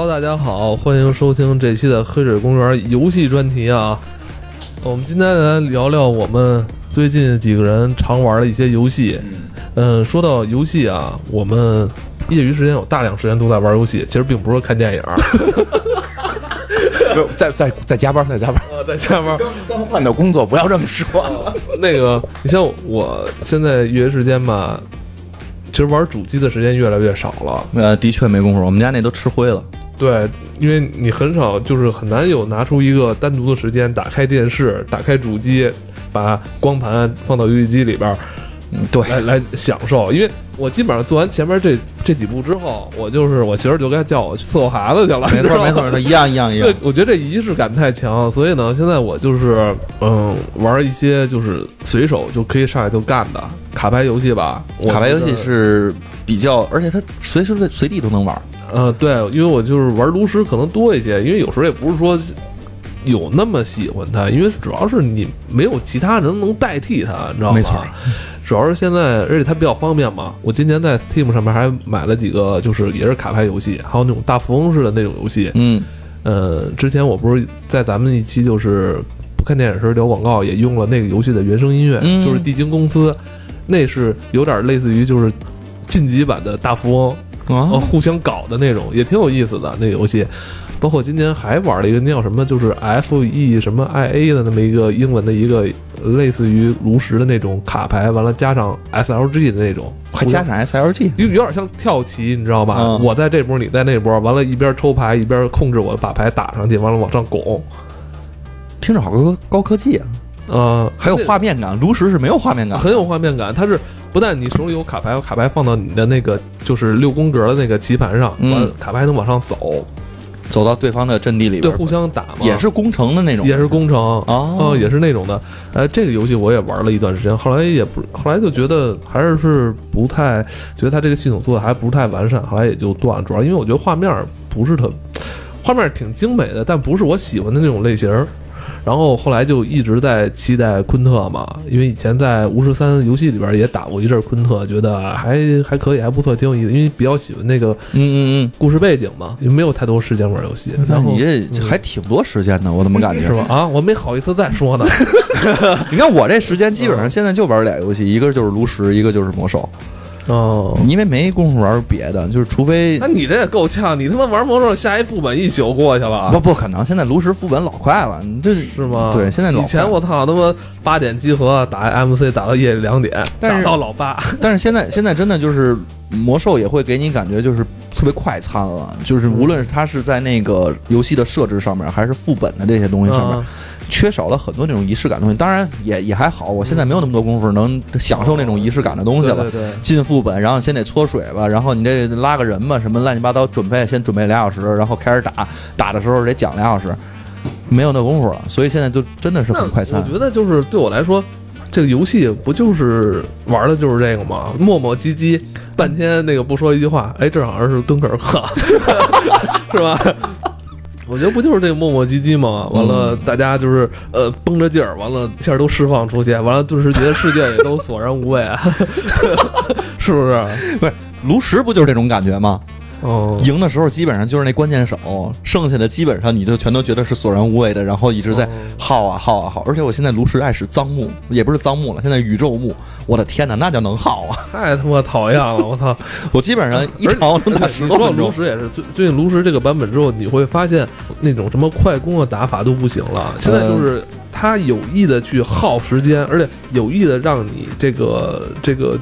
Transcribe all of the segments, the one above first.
Hello，大家好，欢迎收听这期的黑水公园游戏专题啊。我们今天来聊聊我们最近几个人常玩的一些游戏。嗯，说到游戏啊，我们业余时间有大量时间都在玩游戏，其实并不是看电影，在在在加班，在加班，啊，在加班。刚刚换的工作，不要这么说。那个，你像我现在业余时间吧，其实玩主机的时间越来越少了。呃，的确没工夫，我们家那都吃灰了。对，因为你很少，就是很难有拿出一个单独的时间，打开电视，打开主机，把光盘放到游戏机里边儿，嗯，对，来来享受。因为我基本上做完前面这这几步之后，我就是我媳妇儿就该叫我去伺候孩子去了。没错没错，那一样一样一样对。我觉得这仪式感太强，所以呢，现在我就是嗯玩一些就是随手就可以上来就干的卡牌游戏吧。卡牌游戏是比较，而且它随时随随地都能玩。呃，对，因为我就是玩炉石可能多一些，因为有时候也不是说有那么喜欢它，因为主要是你没有其他人能代替它，你知道吗？没错。主要是现在，而且它比较方便嘛。我今年在 Steam 上面还买了几个，就是也是卡牌游戏，还有那种大富翁式的那种游戏。嗯，呃，之前我不是在咱们一期就是不看电影时聊广告，也用了那个游戏的原声音乐，嗯就是地精公司，那是有点类似于就是晋级版的大富翁。呃，啊，互相搞的那种，也挺有意思的那游戏。包括今年还玩了一个那叫什么，就是 F E 什么 I A 的那么一个英文的一个类似于炉石的那种卡牌，完了加上 S L G 的那种，还加上 SLG，有有点像跳棋，你知道吧？嗯我在这波，你在那波，完了，一边抽牌一边控制我把牌打上去，完了往上拱。听着好高高科技啊！呃，还有画面感，炉石是没有画面感，很有画面感，它是不但你手里有卡牌，有卡牌放到你的那个就是六宫格的那个棋盘上，卡牌还能往上走，走到对方的阵地里边对，互相打嘛，也是攻城的那种，也是工程哦哦，也是那种的。呃，这个游戏我也玩了一段时间，后来也不，后来就觉得还是是不太，觉得它这个系统做的还不是太完善，后来也就断了。主要因为我觉得画面不是特，画面挺精美的，但不是我喜欢的那种类型儿。然后后来就一直在期待昆特嘛，因为以前在巫师三游戏里边也打过一阵儿昆特，觉得还还可以，还不错，挺有意思。因为比较喜欢那个嗯嗯嗯故事背景嘛，也没有太多时间玩游戏。嗯，那你这嗯还挺多时间的，我怎么感觉是吧？？啊，我没好意思再说呢。你看我这时间基本上现在就玩俩游戏，一个就是炉石，一个就是魔兽，哦，因为没工夫玩别的，就是除非那你这也够呛，你他妈玩魔兽下一副本一宿过去了，不不可能，现在炉石副本老快了，你这是吗？对，现在老以前我操他妈八点集合打 MC 打到夜里两点，打到老八，但是现在现在真的就是魔兽也会给你感觉就是特别快餐了，就是无论是它是在那个游戏的设置上面，还是副本的这些东西上面，嗯缺少了很多那种仪式感的东西。当然也也还好，我现在没有那么多功夫能享受那种仪式感的东西了。对对对，进副本，然后先得搓水吧，然后你这拉个人吧，什么乱七八糟，准备先准备俩小时，然后开始打，打的时候得讲俩小时，没有那功夫了，所以现在就真的是很快餐我。觉得就是对我来说。这个游戏不就是玩的就是这个吗？磨磨唧唧，半天那个不说一句话，哎，这好像是敦刻尔克，是吧？我觉得不就是这个磨磨唧唧吗？完了，嗯大家就是呃绷着劲儿，完了一下都释放出去，完了顿时觉得世界也都索然无味，是不是？不是炉石不就是这种感觉吗？哦，赢的时候基本上就是那关键手，剩下的基本上你就全都觉得是索然无味的，然后一直在哦耗啊耗啊耗。而且我现在炉石爱使脏木，也不是脏木了，现在宇宙木，我的天哪，那叫能耗啊！太他妈讨厌了！我操！我基本上一场我能打十多分钟。炉石也是最最近炉石这个版本之后，你会发现那种什么快攻的打法都不行了。现在就是他有意的去耗时间，而且有意的让你这个这个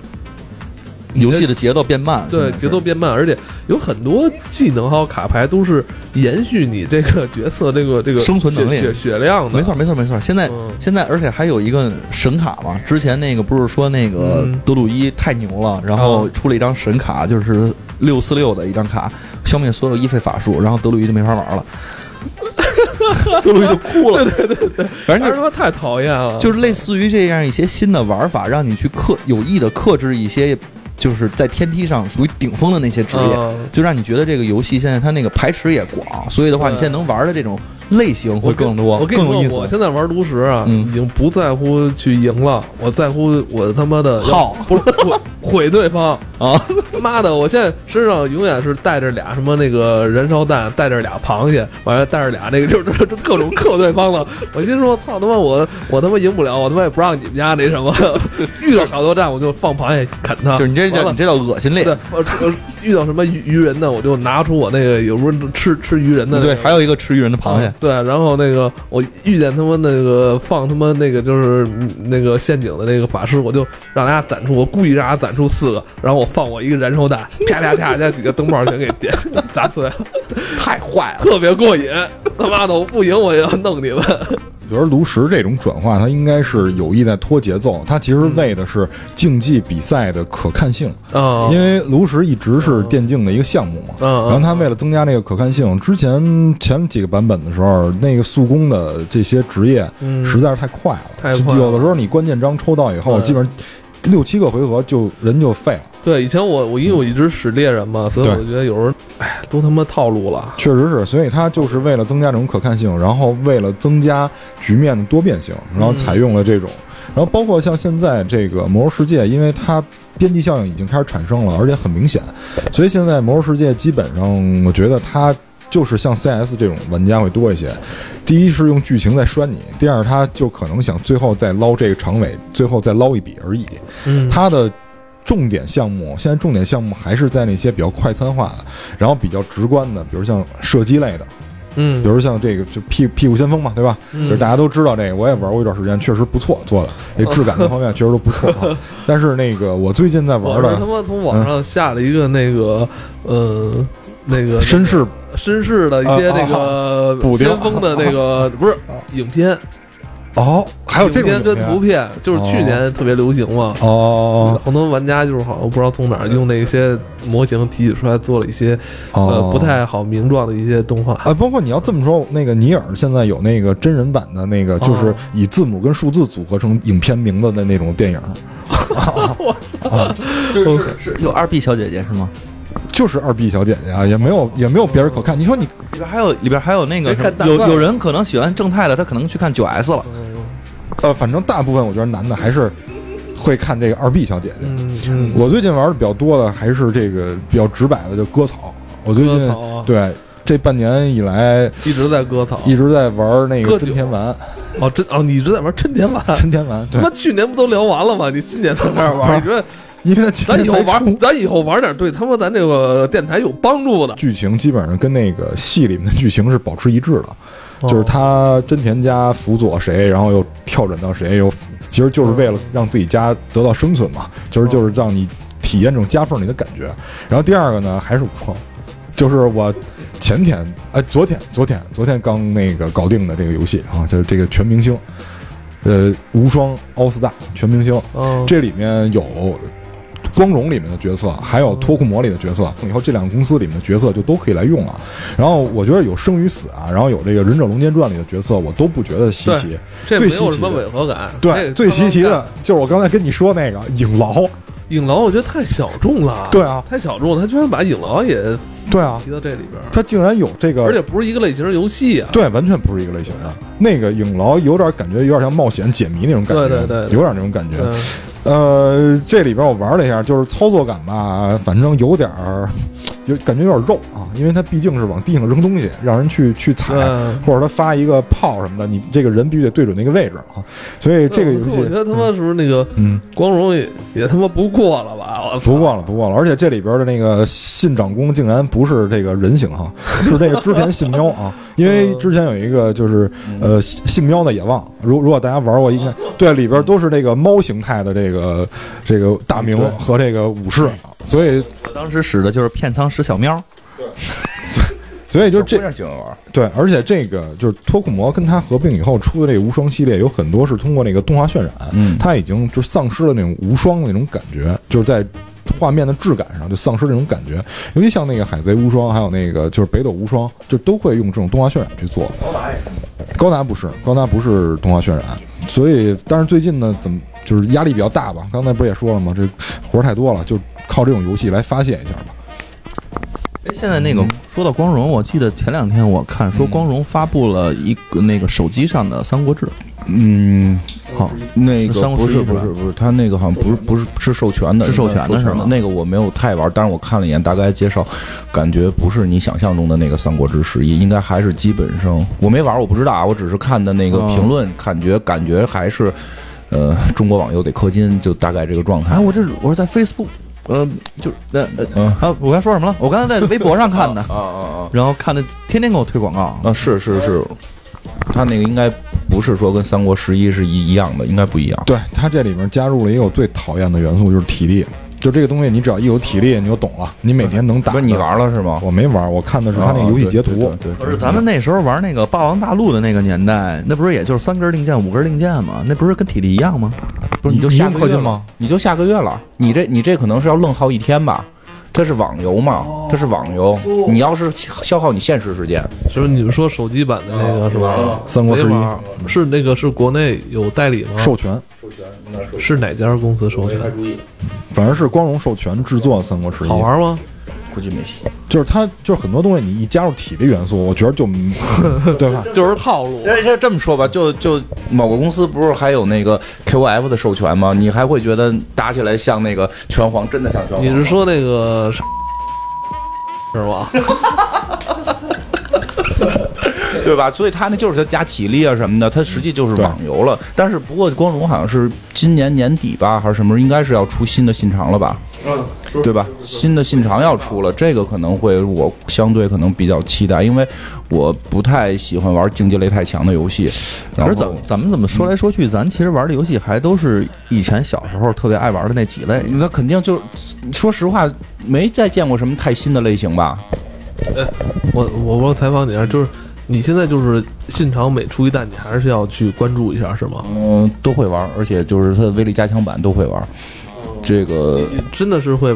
游戏的节奏变慢，对节奏变慢，而且有很多技能还有卡牌都是延续你这个角色这个这个生存能力血血血量的。没错，没错，没错。现在、嗯现在，而且还有一个神卡嘛，之前那个不是说那个嗯德鲁伊太牛了，然后出了一张神卡，就是六四六的一张卡，消灭所有一费法术，然后德鲁伊就没法玩了。德鲁伊就哭了，对对对对，反正就是他妈太讨厌了，就是类似于这样一些新的玩法，让你去克有意的克制一些，就是在天梯上属于顶峰的那些职业，嗯。就让你觉得这个游戏现在它那个排池也广，所以的话，你现在能玩的这种类型会更多，我跟你说，更有意思。我现在玩炉石啊，嗯已经不在乎去赢了，我在乎我他妈的耗不是毁毁对方。啊，妈的，我现在身上永远是带着俩什么那个燃烧弹，带着俩螃蟹，完了带着俩那个就是就各种克对方的。我心说，操他妈我我他妈赢不了，我他妈也不让你们家那什么，遇到少多战我就放螃蟹啃他。就是你这叫你这叫恶心对脸。，我我遇到什么鱼鱼人的，我就拿出我那个有时候吃吃鱼人的、那个，对，还有一个吃鱼人的螃蟹啊，对，然后那个我遇见他们那个放他妈那个就是嗯那个陷阱的那个法师，我就让大家攒出，我故意让他攒出四个，然后我放我一个燃烧弹，啪啪啪，将几个灯泡全给点砸碎了，太坏了。特别过瘾。他妈的，我不赢我也要弄你们。我觉得炉石这种转化，它应该是有意在拖节奏，它其实为的是竞技比赛的可看性。啊因为炉石一直是电竞的一个项目嘛，然后它为了增加那个可看性，之前前几个版本的时候，那个速攻的这些职业嗯。实在是太快了，太快了有的时候你关键章抽到以后，基本上六七个回合就人就废了。对，以前我我因为我一直使猎人嘛，所以对我觉得有时候，哎，都他妈套路了。确实是，所以它就是为了增加这种可看性，然后为了增加局面的多变性，然后采用了这种，然后包括像现在这个《魔兽世界》，因为它边际效应已经开始产生了，而且很明显，所以现在《魔兽世界》基本上我觉得它就是像 CS 这种玩家会多一些。第一是用剧情在拴你，第二他就可能想最后再捞这个长尾，最后再捞一笔而已。嗯，它的重点项目，现在重点项目还是在那些比较快餐化的，然后比较直观的，比如像射击类的，嗯，比如像这个就屁屁股先锋嘛，对吧？嗯就是大家都知道这个，我也玩过一段时间，确实不错，做的 这质感各方面确实都不错啊。但是那个我最近在玩我是他妈从网上下了一个那个，呃，那个绅士。绅士的一些那个补丁。先锋的那个 不是影片，哦，还有这种影片跟图片，就是去年特别流行嘛。哦很多玩家就是好像不知道从哪儿用那些模型提取出来做了一些呃哦不太好名状的一些动画。啊，包括你要这么说，那个尼尔现在有那个真人版的那个，就是哦以字母跟数字组合成影片名字的那种电影，我操。就是是有二 B 小姐姐是吗？就是二 B 小姐姐啊，也没有也没有别人可看。你说你里边还有里边还有那个什么有有人可能喜欢正太的，他可能去看九 S 了。呃，反正大部分我觉得男的还是会看这个二 B 小姐姐。嗯嗯，我最近玩的比较多的还是这个比较直白的，就割草。我最近啊对这半年以来一直在割草。一直在玩那个真田丸，哦，真哦，你一直在玩真田丸。真田丸对他妈，去年不都聊完了吗？你今年才开始玩？你说因为它今咱以后玩，咱以后玩点对他妈咱这个电台有帮助的。剧情基本上跟那个戏里面的剧情是保持一致的，哦就是他真田家辅佐谁，然后又跳转到谁，又其实就是为了让自己家得到生存嘛，就是就是让你体验这种夹缝里的感觉。然后第二个呢，还是我，就是我前天哎，昨天昨天昨天刚那个搞定的这个游戏啊，就是这个全明星，呃，无双奥斯大全明星，嗯，这里面有光荣里面的角色，还有脱库魔里的角色，以后这两个公司里面的角色就都可以来用了。然后我觉得有生与死啊，然后有这个忍者龙剑传里的角色，我都不觉得稀奇。最这没有什么稀奇的违和感。对，最稀奇的就是我刚才跟你说那个影牢。影牢，我觉得太小众了。对啊，太小众了，他居然把影牢也对啊，提到这里边儿，它竟然有这个，而且不是一个类型的游戏啊。对，完全不是一个类型的。那个影牢有点感觉，有点像冒险解谜那种感觉，对对对对有点那种感觉。呃，这里边我玩了一下，就是操作感吧，反正有点儿，有感觉有点肉啊，因为它毕竟是往地上扔东西，让人去去踩，嗯或者他发一个炮什么的，你这个人必须得对准那个位置啊。所以这个游戏我觉，得他妈是不是那个嗯，光荣也也他妈不过了吧？我！不过了，不过了，而且这里边的那个信长公竟然不是这个人形哈，是那个织田信喵啊，因为之前有一个就是呃信信喵的野望，如如果大家玩过，应该对里边都是这个猫形态的这个这个大明和这个武士，所以我当时使的就是片仓使小喵，对所以就这小姑娘喜欢玩，对，而且这个就是脱库魔跟它合并以后出的这个无双系列，有很多是通过那个动画渲染，嗯它已经就丧失了那种无双的那种感觉，就是在画面的质感上就丧失这种感觉。尤其像那个海贼无双，还有那个就是北斗无双，就都会用这种动画渲染去做。高达高达不是，高达不是动画渲染，所以但是最近呢，怎么就是压力比较大吧？刚才不是也说了吗？这活儿太多了，就靠这种游戏来发泄一下吧。现在那个说到光荣，我记得前两天我看说光荣发布了一个那个手机上的《三国志》，嗯，好，那个不是不是不是，他那个好像不是不是是授权的，是授权的授是吗那个我没有太玩，但是我看了一眼大概介绍，感觉不是你想象中的那个《三国志十一》，应该还是基本上我没玩，我不知道啊，我只是看的那个哦评论，感觉感觉还是。呃，中国网游得氪金，就大概这个状态哎，。我这我是在 Facebook，呃，就那呃呃嗯啊，我刚才说什么了？我刚才在微博上看的，啊啊啊！然后看的天天给我推广告。啊，是是是，他那个应该不是说跟三国十一是一一样的，应该不一样。对他这里面加入了一个我最讨厌的元素，就是体力。就这个东西，你只要一有体力，你就懂了。你每天能打的，不是你玩了是吗？我没玩，我看的是他那个游戏截图。哦对对对不是咱们那时候玩那个《霸王大陆》的那个年代，那不是也就是三根令箭、五根令箭吗？那不是跟体力一样吗？不是你就下个月吗？你就下个月了，你这你这可能是要愣耗一天吧？它是网游嘛，它是网游，你要是消耗你现实时间，就是你们说手机版的那个是吧？三国志一。是那个是国内有代理吗？授权，是。哪家公司授权？反正是光荣授权制作《三国志一。好》，玩吗？估计没戏。就是它就是很多东西，你一加入体力元素，我觉得就 对吧？就是套路。这这这么说吧，就就某个公司不是还有那个 KOF 的授权吗？你还会觉得打起来像那个拳皇，真的像拳皇？你是说那个 是吧？对吧？所以他那就是他加体力啊什么的，他实际就是网游了。但是不过光荣好像是今年年底吧，还是什么时候，应该是要出新的新长了吧？嗯，对吧？新的信长要出了，这个可能会我相对可能比较期待，因为我不太喜欢玩竞技类太强的游戏。可是咱咱们怎么说来说去，咱其实玩的游戏还都是以前小时候特别爱玩的那几类。那肯定就说实话，没再见过什么太新的类型吧？我我我采访你一下，就是你现在就是信长每出一代，你还是要去关注一下，是吗？嗯，都会玩，而且就是它的威力加强版都会玩。这个真的是会，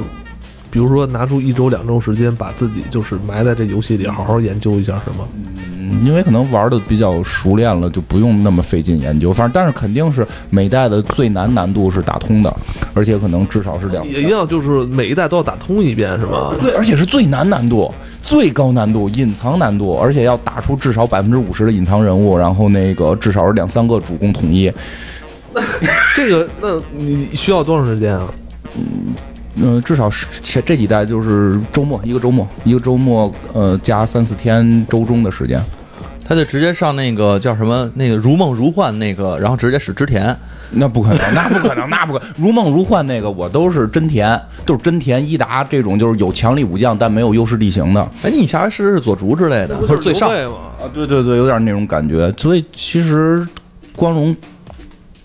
比如说拿出一周两周时间，把自己就是埋在这游戏里，好好研究一下，是吗？嗯，因为可能玩的比较熟练了，就不用那么费劲研究。反正，但是肯定是每代的最难难度是打通的，而且可能至少是两也一定要就是每一代都要打通一遍，是吗？对，而且是最难难度、最高难度、隐藏难度，而且要打出至少百分之五十的隐藏人物，然后那个至少是两三个主攻统一。这个那你需要多长时间啊？嗯、至少是前这几代就是周末一个周末，一个周末呃加三四天周中的时间。他就直接上那个叫什么那个如梦如幻那个，然后直接使织田。那不可能，那不可能，那不可。如梦如幻那个我都是真田，都是真田伊达这种，就是有强力武将但没有优势地形的。哎，你下来试试左竹之类的，或者最上。啊，对对对，有点那种感觉。所以其实光荣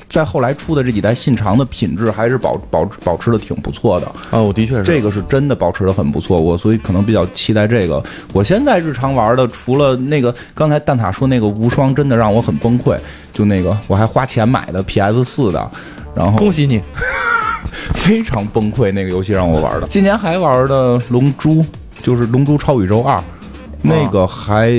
在后来出的这几代信长的品质还是保保保持的挺不错的，啊，我的确是这个是真的保持的很不错。我所以可能比较期待这个。我现在日常玩的，除了那个刚才蛋挞说那个无双，真的让我很崩溃。就那个我还花钱买的 PS 四的，然后恭喜你。非常崩溃，那个游戏让我玩的。今年还玩的《龙珠》，就是《龙珠超宇宙二》，那个还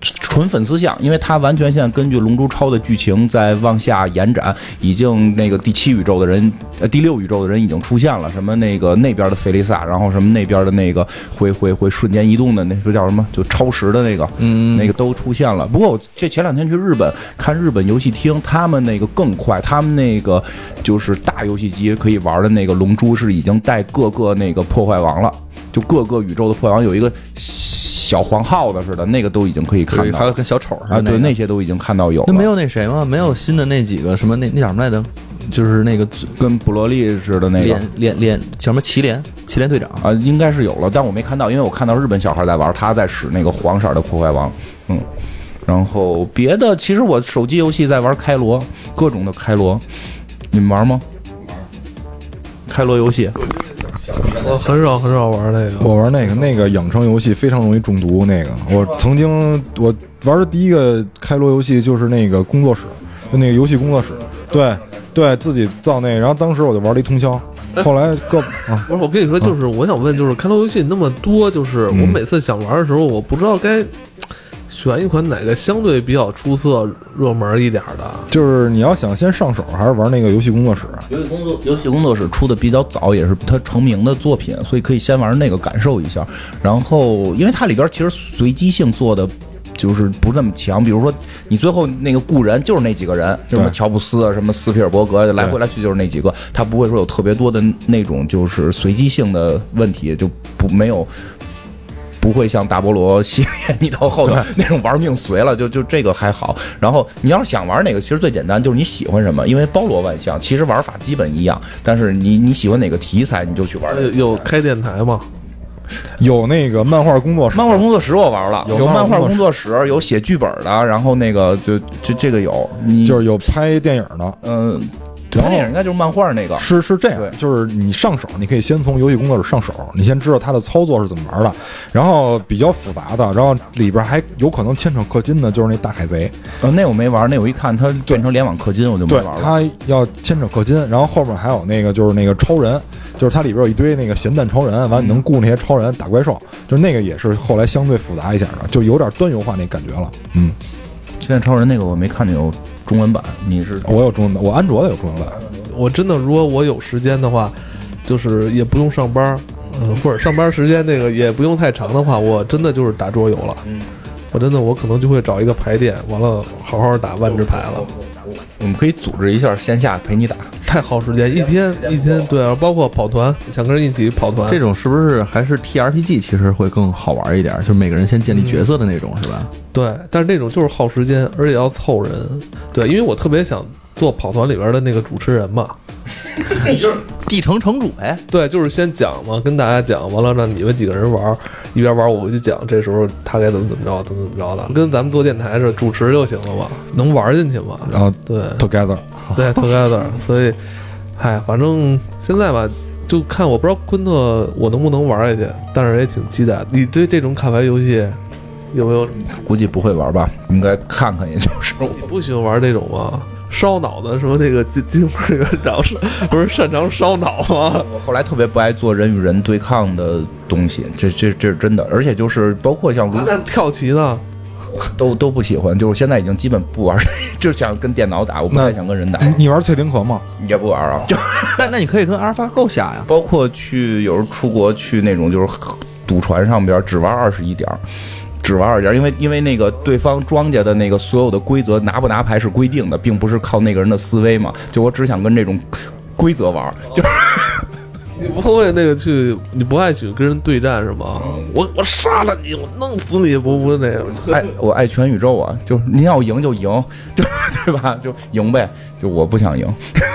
纯粉丝向，因为它完全现在根据《龙珠超》的剧情在往下延展，已经那个第七宇宙的人，呃，第六宇宙的人已经出现了，什么那个那边的菲利萨，然后什么那边的那个会会会瞬间移动的那个叫什么，就超时的那个，嗯那个都出现了。不过我这前两天去日本看日本游戏厅，他们那个更快，他们那个就是大游戏机可以玩的那个《龙珠》是已经带各个那个破坏王了，就各个宇宙的破坏王有一个小黄耗子似的，那个都已经可以看到还有跟小丑似啊，的、对，那那些都已经看到有了。那没有那谁吗？没有新的那几个什么那那叫什么来着？就是那个跟布罗利似的那个连连连叫什么祁连祁连队长。啊，应该是有了，但我没看到，因为我看到日本小孩在玩，他在使那个黄色的破坏王，嗯。然后别的，其实我手机游戏在玩开罗，各种的开罗，你们玩吗？玩开罗游戏，我很少很少玩那个。我玩那个那个养成游戏非常容易中毒。那个我曾经我玩的第一个开罗游戏就是那个工作室，就那个游戏工作室，对对，自己造那个，然后当时我就玩了一通宵。后来各啊，不是，我跟你说，就是我想问，就是开罗游戏那么多，就是我每次想玩的时候，我不知道该选一款哪个相对比较出色、热门一点的？就是你要想先上手，还是玩那个游戏工作室？游戏工作游戏工作室出的比较早，也是它成名的作品，所以可以先玩那个感受一下。然后，因为它里边其实随机性做的。就是不那么强，比如说你最后那个雇人就是那几个人，就什么乔布斯啊，什么斯皮尔伯格，来回来去就是那几个，他不会说有特别多的那种就是随机性的问题，就不没有。不会像大菠萝系列，你到后头 那种玩命随了，就就这个还好。然后你要是想玩哪个，其实最简单就是你喜欢什么，因为包罗万象，其实玩法基本一样。但是你你喜欢哪个题材，你就去玩。有有开电台吗？有那个漫画工作室，漫画工作室我玩了，有有漫画工工作室，有写剧本的，然后那个就就这个有，你就是有拍电影的。嗯，然后他那应该就是漫画那个，是是这样，就是你上手，你可以先从游戏工作室上手，你先知道它的操作是怎么玩的，然后比较复杂的，然后里边还有可能牵扯氪金的，就是那大海贼，呃，那我没玩，那我一看它变成联网氪金，我就没，玩了。它要牵扯氪金，然后后面还有那个就是那个超人，就是它里边有一堆那个咸蛋超人，完你能雇那些超人打怪兽，就是那个也是后来相对复杂一点的，就有点端游化那感觉了。嗯，现在超人那个我没看见有中文版，你是我有中文版，我安卓的有中文版。我真的，如果我有时间的话，就是也不用上班，嗯、或者上班时间那个也不用太长的话，我真的就是打桌游了。嗯我真的，我可能就会找一个牌店，完了好好打万智牌了。我们可以组织一下线下陪你打。太耗时间，一天一天，对啊，包括跑团，想跟人一起跑团，这种是不是还是 T R P G 其实会更好玩一点？就是每个人先建立角色的那种，是吧？对，但是这种就是耗时间，而且要凑人。对，因为我特别想做跑团里边的那个主持人嘛。继承城主呗。对，就是先讲嘛，跟大家讲，完了让你们几个人玩，一边玩我回去讲，这时候他该怎么怎么着，怎么怎么着的，跟咱们做电台似的，主持就行了嘛，能玩进去嘛。然后对 Together，对，together，所以，嗨，反正现在吧，就看我不知道昆特我能不能玩下去，但是也挺期待的。你对这种卡牌游戏有没有？估计不会玩吧，应该看看，也就是。你不喜欢玩这种吗？烧脑的什么那个金金门园长是 不是擅长烧脑吗？我后来特别不爱做人与人对抗的东西，这这这是真的，而且就是包括像那跳棋呢？都都不喜欢，就是现在已经基本不玩，就想跟电脑打，我不太想跟人打，你玩翠丁壳吗？也不玩啊。就 那那你可以跟阿尔法狗下呀。包括去有时候出国去那种就是赌船上边只玩二十一点儿。只玩二家，因为因为那个对方庄家的那个所有的规则拿不拿牌是规定的，并不是靠那个人的思维嘛。就我只想跟这种规则玩，就你不会那个去，你不爱去跟人对战是吗？我我杀了你，我弄死你，不不那个。爱我爱全宇宙啊！就是您要赢就赢，就对吧？就赢呗。就我不想赢，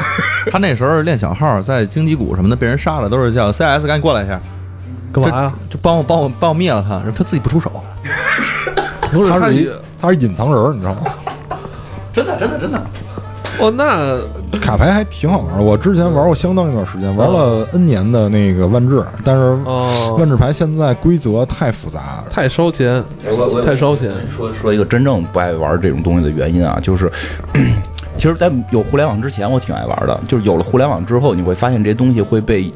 他那时候练小号，在荆棘谷什么的被人杀了，都是叫 CS 赶紧过来一下，干嘛呀？就帮我帮我帮我灭了他，然后他自己不出手。不是他他是一他是隐藏人儿，你知道吗？真的真的真的。哦，那卡牌还挺好玩儿。我之前玩过相当一段时间，玩了 N 年的那个万智，但是哦万智牌现在规则太复杂，太烧钱，太烧钱。说说一个真正不爱玩这种东西的原因啊，就是。其实，在有互联网之前，我挺爱玩的。就是有了互联网之后，你会发现这些东西会被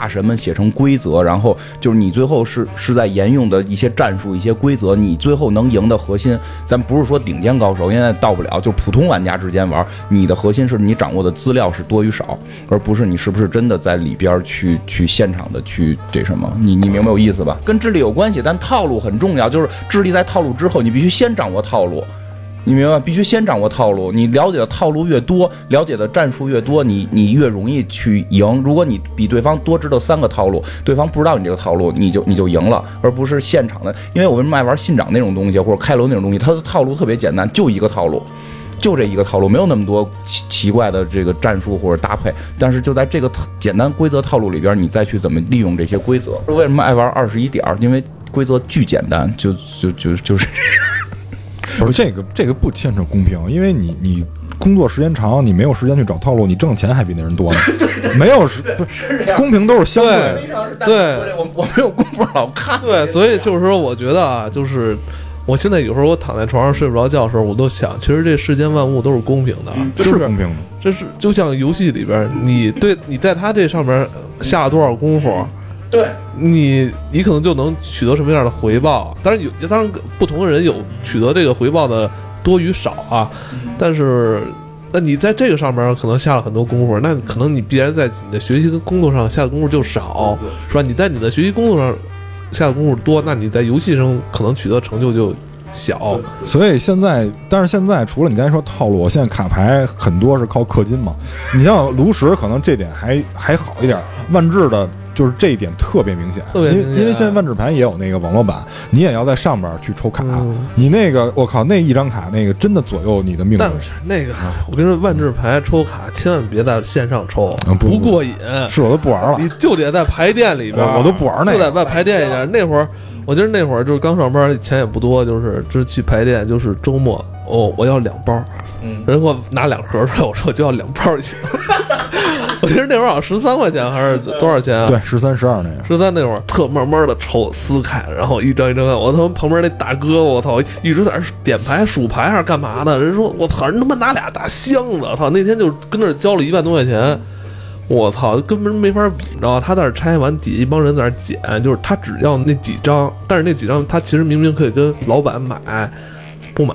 大神们写成规则，然后就是你最后是是在沿用的一些战术、一些规则，你最后能赢的核心，咱不是说顶尖高手，现在到不了，就普通玩家之间玩，你的核心是你掌握的资料是多与少，而不是你是不是真的在里边去去现场的去这什么，你你明白我意思吧？跟智力有关系，但套路很重要，就是智力在套路之后，你必须先掌握套路。你明白？必须先掌握套路。你了解的套路越多，了解的战术越多，你你越容易去赢。如果你比对方多知道三个套路，对方不知道你这个套路，你就你就赢了，而不是现场的。因为我为什么爱玩信长那种东西，或者开罗那种东西，它的套路特别简单，就一个套路。就这一个套路，没有那么多奇奇怪的这个战术或者搭配，但是就在这个简单规则套路里边，你再去怎么利用这些规则。为什么爱玩二十一点？因为规则巨简单，就就就就是不是这个这个不牵扯公平，因为你你工作时间长，你没有时间去找套路，你挣钱还比那人多呢。没有是不是公平都是相对的。对对我我没有功夫老看。对，所以就是说，我觉得啊，就是我现在有时候我躺在床上睡不着觉的时候，我都想，其实这世间万物都是公平的，就是是公平的，这是就像游戏里边，你对你在他这上面下了多少功夫，对，你你可能就能取得什么样的回报。当然有，当然不同的人有取得这个回报的多与少啊。但是，那你在这个上面可能下了很多功夫，那可能你必然在你的学习跟工作上下的功夫就少，是吧？你在你的学习工作上下的功夫多，那你在游戏上可能取得成就就小。所以现在，但是现在除了你刚才说套路，现在卡牌很多是靠氪金嘛。你像炉石，可能这点还还好一点，万智的。就是这一点特别明显，特别因为因为现在万智牌也有那个网络版，你也要在上边去抽卡。你那个我靠，那一张卡那个真的左右你的命运。但是那个，我跟你说，万智牌抽卡千万别在线上抽，不过瘾。是我都不玩了，你就得在牌店里边，我都不玩那个，就在外牌店里边。那会儿，我记得那会儿就是刚上班，钱也不多，就是就是去牌店，就是周末哦，我要两包，嗯，人给我拿两盒出来，我说我就要两包就行。我记得那会儿好像十三块钱还是多少钱啊？对，十三十二那个。十三那会儿特慢慢的抽撕开，然后一张一张看。我他妈旁边那大哥，我操，一直在那点牌数牌还是干嘛的？人说我操，人他妈拿俩大箱子，操！那天就跟那交了一万多块钱，我操，根本没法比，你知道吧？他在那拆完，底下一帮人在那捡，就是他只要那几张，但是那几张他其实明明可以跟老板买，不买，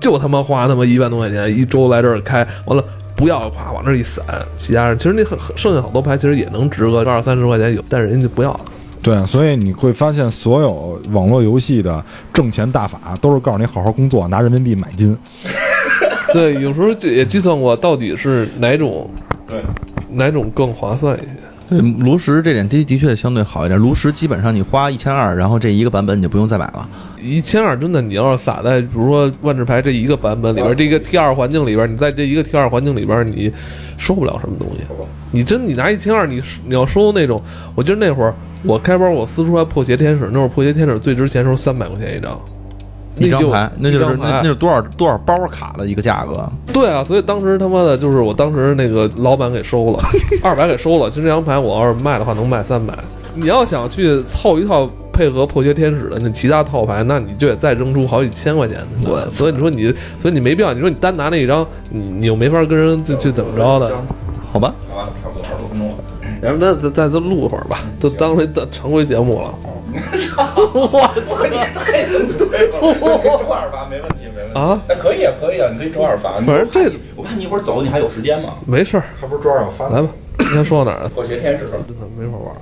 就他妈花他妈一万多块钱一周来这儿开，完了。不要夸往那一散，其他人其实那很剩下好多牌，其实也能值个二三十块钱有，但是人家就不要了。对，所以你会发现，所有网络游戏的挣钱大法都是告诉你好好工作，拿人民币买金。对，有时候就也计算过，到底是哪种，对，哪种更划算一些。对，炉石这点的的确相对好一点。炉石基本上你花一千二，然后这一个版本你就不用再买了。一千二真的，你要是撒在比如说万智牌这一个版本里边，这个 T 二环境里边，你在这一个 T 二环境里边，你收不了什么东西。你真你拿一千二，你你要收那种，我记得那会儿我开包我撕出来破鞋天使，那会儿破鞋天使最值钱时候三百块钱一张。一张牌，那就是那那是多少多少包卡的一个价格？对啊，所以当时他妈的，就是我当时那个老板给收了，二百给收了。其实这张牌，我要是卖的话，能卖三百。你要想去凑一套配合破缺天使的那其他套牌，那你就得再扔出好几千块钱。我所以你说你，所以你没必要。你说你单拿那一张，你你又没法跟人就就怎么着的？好吧，好吧，差不多二十多分钟了。然后那再再录会儿吧，就当回当常规节目了。操！我操！你太对了，周二发没问题，没问题啊！那可以啊，可以啊，你可以周二发。反正这我看你一会儿走，你还有时间吗？没事儿，他不是周二要发来吧。先说到哪儿了？破鞋天使真的没法玩。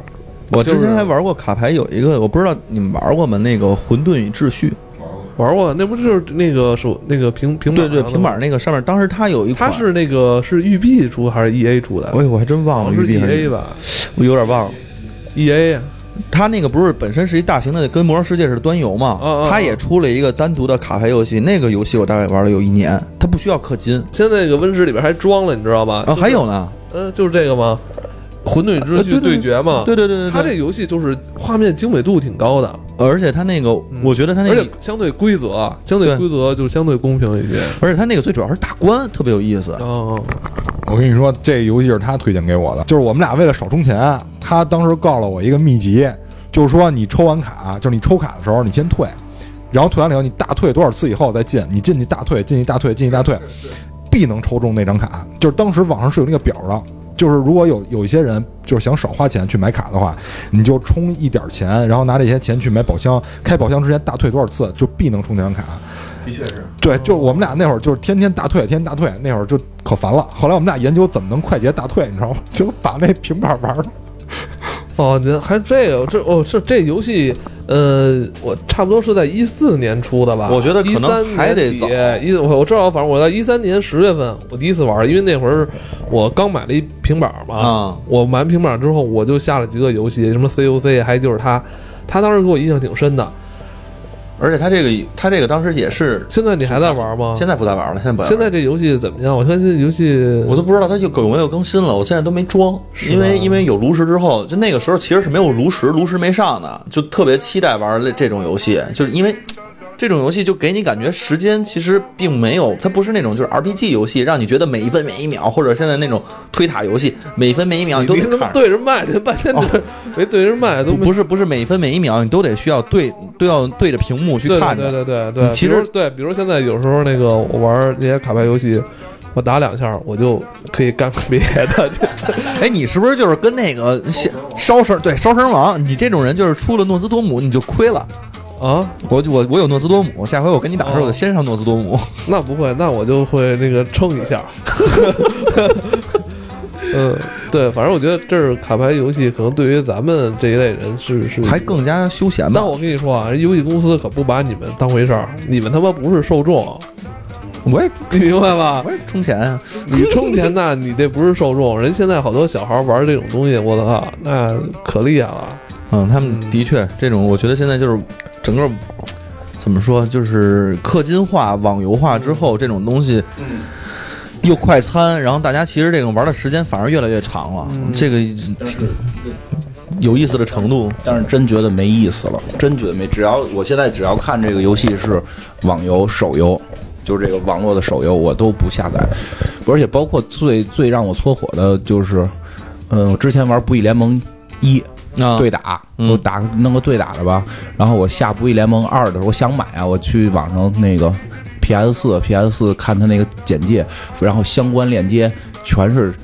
我之前还玩过卡牌，有一个我不知道你们玩过吗？那个混沌与秩序。玩过，那不就是那个手那个平平板对对平板那个上面，当时它有一它是那个是育碧出还是 E A 出的？哎，我还真忘了育碧 E A 吧，我有点忘了 E A。它那个不是本身是一大型的，跟魔兽世界是端游嘛？它也出了一个单独的卡牌游戏，那个游戏我大概玩了有一年，它不需要氪金。现在那个温室里边还装了，你知道吗？啊，还有呢，嗯，就是这个吗？混沌与秩序对决嘛？对对对对，它这游戏就是画面精美度挺高的，而且它那个，我觉得它那个相对规则，相对规则就相对公平一些，而且它那个最主要是打关特别有意思。哦，我跟你说，这游戏是他推荐给我的，就是我们俩为了少充钱，他当时告了我一个秘籍，就是说你抽完卡，就是你抽卡的时候你先退，然后退完了以后你大退多少次以后再进，你进去大退，进去大退，进去大退，必能抽中那张卡。就是当时网上是有那个表的。就是如果有有一些人就是想少花钱去买卡的话，你就充一点钱，然后拿这些钱去买宝箱，开宝箱之前大退多少次，就必能充这张卡。的确是，对，就我们俩那会儿就是天天大退，天天大退，那会儿就可烦了。后来我们俩研究怎么能快捷大退，你知道吗？就把那平板玩了。哦，您还这个这哦这这游戏，呃，我差不多是在一四年出的吧？我觉得可能还得早。一我我知道，反正我在一三年十月份我第一次玩，因为那会儿我刚买了一平板嘛。啊！我买完平板之后，我就下了几个游戏，什么 COC，还就是他，他当时给我印象挺深的。而且他这个，他这个当时也是。现在你还在玩吗？现在不再玩了，现在不。现在这游戏怎么样？我看这游戏我都不知道它就有没有更新了。我现在都没装，因为因为有炉石之后，就那个时候其实是没有炉石，炉石没上的，就特别期待玩这这种游戏，就是因为。这种游戏就给你感觉时间其实并没有，它不是那种就是 RPG 游戏，让你觉得每一分每一秒，或者现在那种推塔游戏，每一分每一秒你都得看对着麦，这半天没对着麦都不是不是每一分每一秒你都得需要对都要对着屏幕去看对对对对对，其实对，比如现在有时候那个我玩那些卡牌游戏，我打两下我就可以干别的。就 哎，你是不是就是跟那个烧绳对烧绳王？你这种人就是出了诺兹多姆你就亏了。啊，我我我有诺兹多姆，下回我跟你打的时候，我就先上诺兹多姆。那不会，那我就会那个撑一下。嗯，对，反正我觉得这是卡牌游戏，可能对于咱们这一类人是是还更加休闲吧。但我跟你说啊，游戏公司可不把你们当回事儿，你们他妈不是受众。我也你明白吧？我也充钱啊！你充钱那你这不是受众。人现在好多小孩玩这种东西，我操，那可厉害了。嗯，他们的确这种，我觉得现在就是整个怎么说，就是氪金化、网游化之后，这种东西又快餐，然后大家其实这种玩的时间反而越来越长了。这个有意思的程度，但是真觉得没意思了，真觉得没。只要我现在只要看这个游戏是网游、手游。就是这个网络的手游我都不下载，而且包括最最让我搓火的就是，嗯，我之前玩《不义联盟一》对打，我打弄个对打的吧，然后我下《不义联盟二》的时候，我想买啊，我去网上那个 PS 四 PS 四看他那个简介，然后相关链接全是。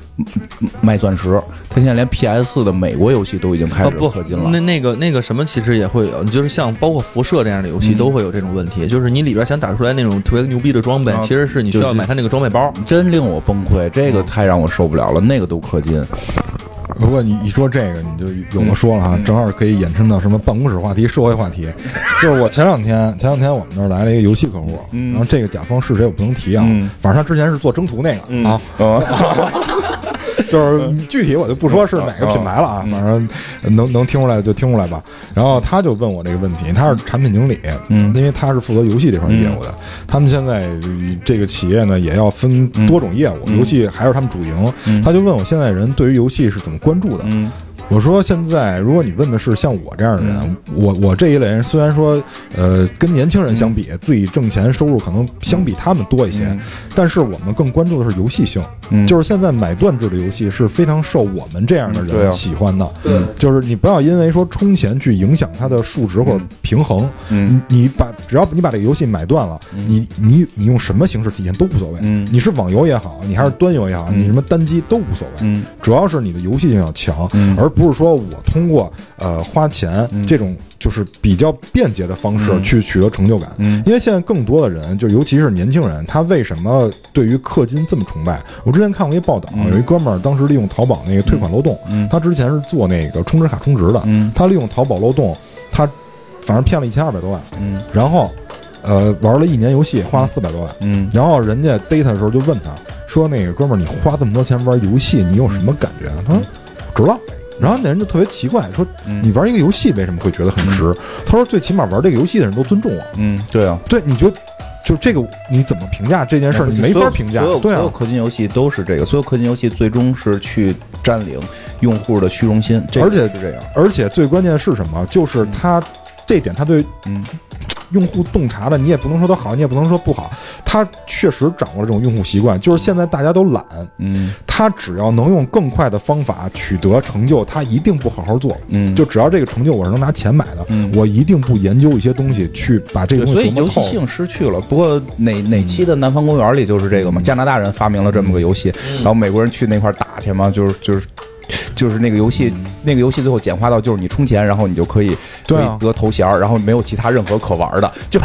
卖钻石，他现在连 PS 四的美国游戏都已经开始氪金了。那那个那个什么，其实也会有，就是像包括辐射这样的游戏都会有这种问题，就是你里边想打出来那种特别牛逼的装备，其实是你需要买他那个装备包，真令我崩溃，这个太让我受不了了，那个都氪金。不过你一说这个，你就有的说了哈，正好可以衍生到什么办公室话题、社会话题。就是我前两天前两天我们那儿来了一个游戏客户，然后这个甲方是谁我不能提啊，反正他之前是做征途那个啊。就是具体我就不说是哪个品牌了啊，反正能能听出来就听出来吧。然后他就问我这个问题，他是产品经理，嗯，因为他是负责游戏这块业务的。他们现在这个企业呢，也要分多种业务，游戏还是他们主营。他就问我现在人对于游戏是怎么关注的？我说现在，如果你问的是像我这样的人，我我这一类人虽然说，呃，跟年轻人相比，自己挣钱收入可能相比他们多一些，但是我们更关注的是游戏性，就是现在买断制的游戏是非常受我们这样的人喜欢的。对，就是你不要因为说充钱去影响它的数值或者平衡。嗯，你把只要你把这个游戏买断了，你你你用什么形式体现都无所谓。嗯，你是网游也好，你还是端游也好，你什么单机都无所谓。嗯，主要是你的游戏性要强，而。不是说我通过呃花钱这种就是比较便捷的方式去取得成就感，因为现在更多的人，就尤其是年轻人，他为什么对于氪金这么崇拜？我之前看过一报道，有一哥们儿当时利用淘宝那个退款漏洞，他之前是做那个充值卡充值的，他利用淘宝漏洞，他反正骗了一千二百多万，然后呃玩了一年游戏花了四百多万，然后人家逮他的时候就问他说：“那个哥们儿，你花这么多钱玩游戏，你有什么感觉？”他说：“值了。”然后那人就特别奇怪，说：“你玩一个游戏为什么会觉得很值？”他说：“最起码玩这个游戏的人都尊重我。”嗯，对啊，对，你就就这个你怎么评价这件事儿？你没法评价。对所有氪金游戏都是这个，所有氪金游戏最终是去占领用户的虚荣心，而且是这样。而且最关键的是什么？就是他这点，他对嗯。用户洞察的，你也不能说它好，你也不能说不好，他确实掌握了这种用户习惯。就是现在大家都懒，嗯，他只要能用更快的方法取得成就，他一定不好好做，嗯，就只要这个成就我是能拿钱买的，嗯，我一定不研究一些东西去把这个东西。所以游戏性失去了。不过哪哪期的《南方公园》里就是这个嘛？加拿大人发明了这么个游戏，然后美国人去那块打去嘛，就是就是。就是那个游戏，那个游戏最后简化到就是你充钱，然后你就可以对得头衔，然后没有其他任何可玩的，就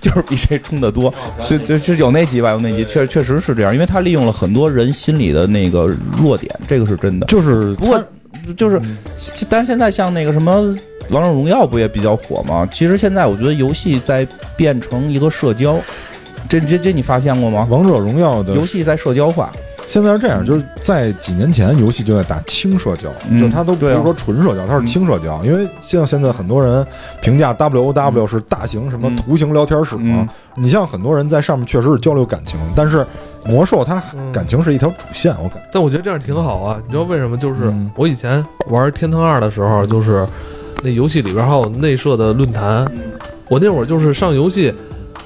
就是比谁充的多。所以就就有那集吧，有那集，确确实是这样，因为他利用了很多人心里的那个弱点，这个是真的。就是不过就是，但是现在像那个什么王者荣耀不也比较火吗？其实现在我觉得游戏在变成一个社交，这这这你发现过吗？王者荣耀的游戏在社交化。现在是这样，就是在几年前，游戏就在打轻社交，就它都不是说纯社交，它是轻社交。因为像现在很多人评价 W O W 是大型什么图形聊天室嘛，你像很多人在上面确实是交流感情，但是魔兽它感情是一条主线，我感。但我觉得这样挺好啊，你知道为什么？就是我以前玩天堂二的时候，就是那游戏里边还有内设的论坛，我那会儿就是上游戏，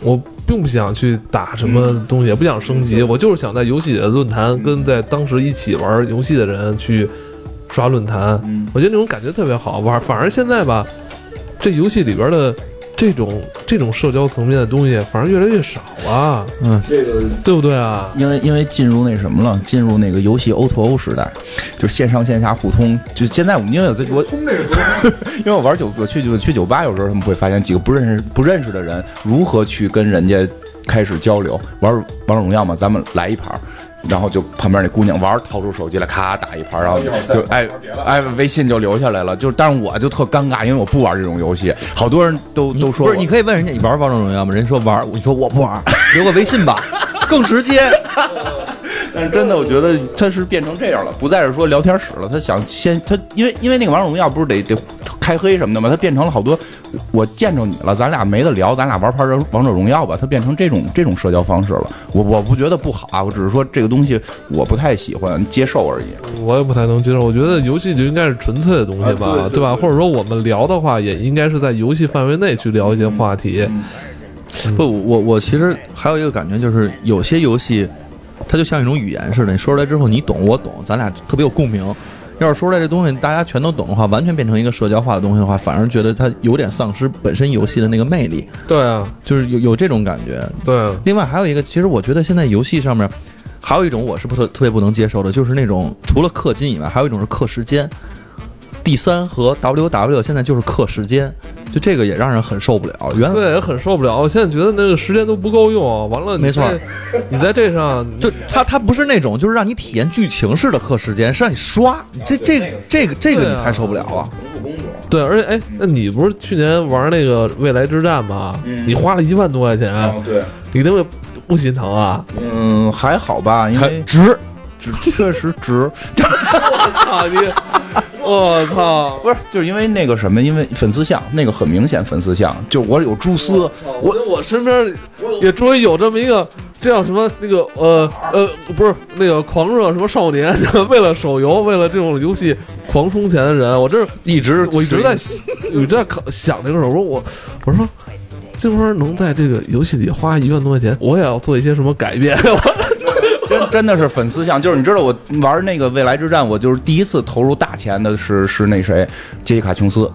我。并不想去打什么东西，也不想升级，我就是想在游戏里的论坛跟在当时一起玩游戏的人去刷论坛。我觉得那种感觉特别好玩。反而现在吧，这游戏里边的这种这种社交层面的东西反而越来越少了，嗯，这个对不对啊？因为因为进入那什么了，进入那个游戏 O to O 时代，就线上线下互通。就现在我们因为我我通这个词，因为我玩酒，我去我去酒吧，有时候他们会发现几个不认识不认识的人如何去跟人家开始交流。玩王者荣耀嘛，咱们来一盘儿，然后就旁边那姑娘玩，掏出手机来咔打一盘，然后就就哎哎微信就留下来了。就是，但是我就特尴尬，因为我不玩这种游戏，好多人都都说不是，你可以问人家你玩王者荣耀吗？人家说玩，你说我不玩，留个微信吧，更直接。但是真的，我觉得他是变成这样了，不再是说聊天室了。他想先他，因为因为那个王者荣耀不是得得开黑什么的吗？他变成了好多，我见着你了，咱俩没得聊，咱俩玩盘人王者荣耀吧。他变成这种这种社交方式了。我我不觉得不好啊，我只是说这个东西我不太喜欢接受而已。我也不太能接受。我觉得游戏就应该是纯粹的东西吧，啊对对吧？或者说我们聊的话，也应该是在游戏范围内去聊一些话题。不，我我其实还有一个感觉，就是有些游戏，它就像一种语言似的，你说出来之后你懂我懂，咱俩特别有共鸣。要是说出来这东西大家全都懂的话，完全变成一个社交化的东西的话，反而觉得它有点丧失本身游戏的那个魅力，对啊，就是有有这种感觉。对啊，另外还有一个，其实我觉得现在游戏上面还有一种我是不特特别不能接受的，就是那种除了氪金以外，还有一种是氪时间。D 三和 WW 现在就是氪时间，就这个也让人很受不了。原对，也，很受不了。我现在觉得那个时间都不够用，完了，你没错，你在这上就它它不是那种就是让你体验剧情式的课时间，是让你刷。这这个这个这个你太受不了啊！对，而且哎，那你不是去年玩那个未来之战吗？嗯你花了一万多块钱，对，你那个不心疼啊？嗯，还好吧，因为值，值确实值。我操你！我操！不是，就是因为那个什么，因为粉丝像那个很明显粉丝像，就我有蛛丝，我我身边也终于有这么一个，这叫什么那个呃呃，不是那个狂热什么少年，为了手游，为了这种游戏狂充钱的人，我这一直我一直在我一直在考想这个事儿，我说我我说金花能在这个游戏里花一万多块钱，我也要做一些什么改变。真的是粉丝像，就是你知道我玩那个未来之战，我就是第一次投入大钱的是是那谁，杰西卡琼斯。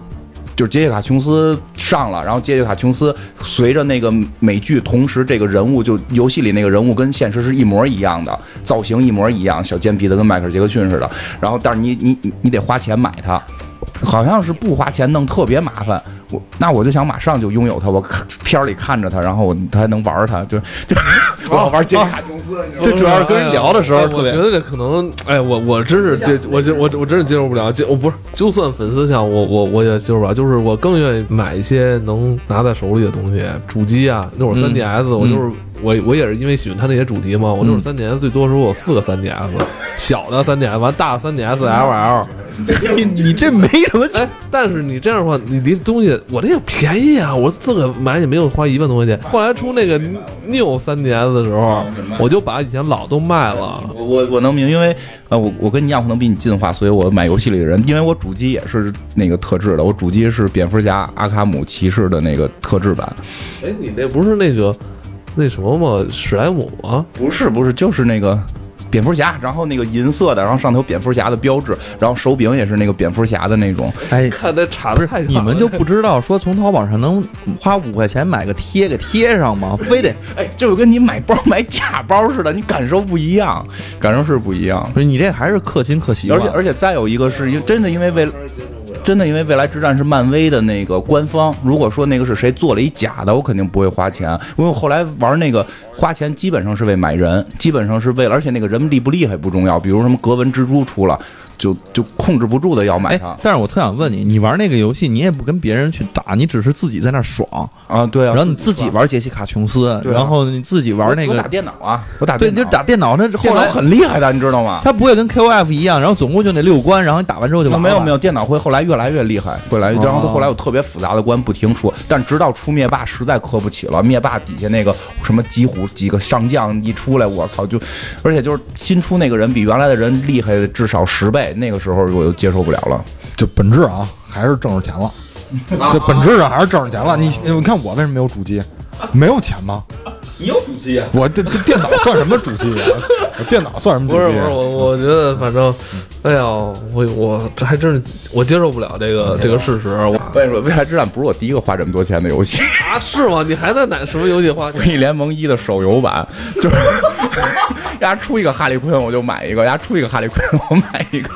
就是杰西卡琼斯上了，然后杰西卡琼斯随着那个美剧，同时这个人物就游戏里那个人物跟现实是一模一样的，造型一模一样，小尖鼻子跟迈克尔杰克逊似的。然后但是你你你得花钱买它，好像是不花钱弄特别麻烦。我那我就想马上就拥有它，我看片儿里看着它，然后我它还能玩它，就就 我要玩杰卡琼斯，这主要是跟人聊的时候哎特别我觉得这可能，哎，我我真是接，我就我我真是接受不了，接我不是，就算粉丝像我我我也接受不了，就是我更愿意买一些能拿在手里的东西，主机啊，那会儿嗯 3DS，、我就是我我也是因为喜欢它那些主机嘛，我那会儿 3DS 最多时候我有四个 3DS，小的 3DS 完大的 3DS LL，你你这没什么哎，但是你这样的话，你这东西我这也便宜啊，我自个买也没有花一万多块钱。后来出那个 New 三 DS 的时候，我就把以前老都卖了。我我我能明，因为呃，我我跟你一样可能比你进化，所以我买游戏里的人，因为我主机也是那个特制的，我主机是蝙蝠侠、阿卡姆骑士的那个特制版，哎，你那不是那个那什么吗？史莱姆吗？不是不是，就是那个。蝙蝠侠，然后那个银色的，然后上头有蝙蝠侠的标志，然后手柄也是那个蝙蝠侠的那种。哎。看那差的太远你们就不知道说从淘宝上能花五块钱买个贴给贴上吗？非得哎，就跟你买包买假包似的，你感受不一样，感受是不一样。不是你这还是氪金氪习惯，而且而且再有一个是因为真的因为为真的因为未来之战是漫威的那个官方，如果说那个是谁做了一假的，我肯定不会花钱，因为我后来玩那个花钱基本上是为买人，基本上是为了，而且那个人厉不厉害不重要，比如什么格纹蜘蛛出了，就就控制不住的要买哎它，但是我特想问你，你玩那个游戏，你也不跟别人去打，你只是自己在那儿爽，啊，对啊，然后你自己玩杰西卡琼斯，啊然后你自己玩那个我打，电脑啊，我打对，电脑你就打电脑，那后电脑来很厉害的，你知道吗？它不会跟 KOF 一样，然后总共就那六关，然后你打完之后就完了。没有没有，电脑会后来越来越厉害，会来，然后它后来有特别复杂的关不停出，但直到出灭霸实在磕不起了，灭霸底下那个什么几虎几个上将一出来，我操就，而且就是新出那个人比原来的人厉害至少十倍，那个时候我就接受不了了。就本质啊，还是挣着钱了。就本质上还是挣着钱了。你你看我为什么没有主机？没有钱吗？你有主机啊？我这这电脑算什么主机啊？我电脑算什么主机？不是不是，我我觉得反正，哎呀，我我这还真是我接受不了这个这个事实。我我跟你说，《未来之战》不是我第一个花这么多钱的游戏，啊，是吗？你还在哪什么游戏花《钱？正义联盟一》的手游版，就是 丫出一个哈利昆我就买一个，丫出一个哈利昆我买一个。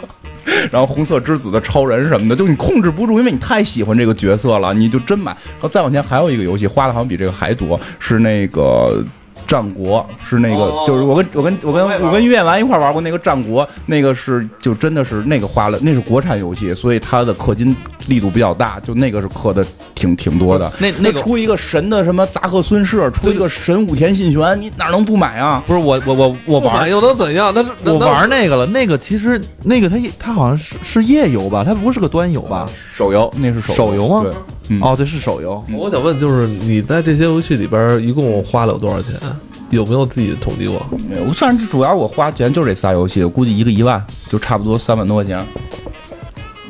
然后红色之子的超人什么的，就你控制不住，因为你太喜欢这个角色了，你就真买。然后再往前还有一个游戏，花的好像比这个还多，是那个。战国是那个，就是我跟我跟我跟我跟岳完一块玩过那个战国，那个是就真的是那个花了，那是国产游戏，所以它的氪金力度比较大，就那个是氪的挺挺多的。那那个出一个神的什么杂贺孙氏，出一个神武田信玄，你哪能不买啊？不是我我我我玩又能怎样？那是我玩那个了，那个其实那个它它好像是是页游吧，它不是个端游吧？手游那是手手游吗对，嗯哦，对，是手游。我想问，就是你在这些游戏里边一共花了有多少钱？有没有自己统计过？没有，反正主要我花钱就是这仨游戏，我估计一个一万，就差不多三万多块钱。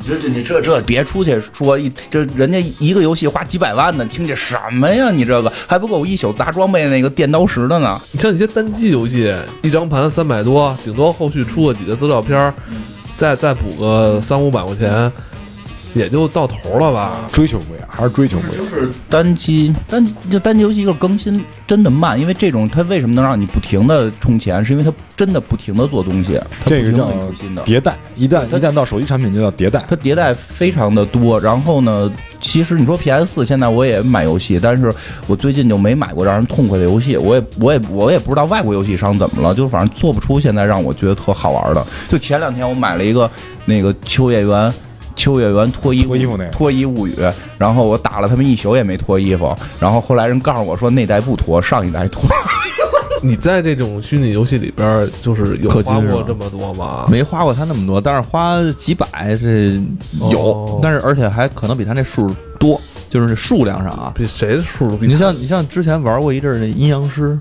你这这你这这别出去说一这人家一个游戏花几百万呢，听这什么呀？你这个还不够一宿砸装备那个电刀石的呢。你像一些单机游戏，一张盘三百多，顶多后续出个几个资料片，再再补个三五百块钱，也就到头了吧？追求不一样，还是追求不一样。就是单机单就单机游戏一个更新真的慢，因为这种它为什么能让你不停的充钱，是因为它真的不停的做东西，它这个叫。迭代，一旦一旦到手机产品就叫迭代。它迭代非常的多，然后呢，其实你说 PS 四现在我也买游戏，但是我最近就没买过让人痛快的游戏，我也我也我也不知道外国游戏商怎么了，就反正做不出现在让我觉得特好玩的。就前两天我买了一个那个秋叶原。秋叶原脱衣脱衣服那个脱衣物语，然后我打了他们一宿也没脱衣服，然后后来人告诉我说那代不脱，上一代脱。你在这种虚拟游戏里边，就是有花过这么多吗？没花过他那么多，但是花几百是有，哦但是而且还可能比他那数多，就是这数量上啊。比谁的数都比你像你像之前玩过一阵儿那阴阳师，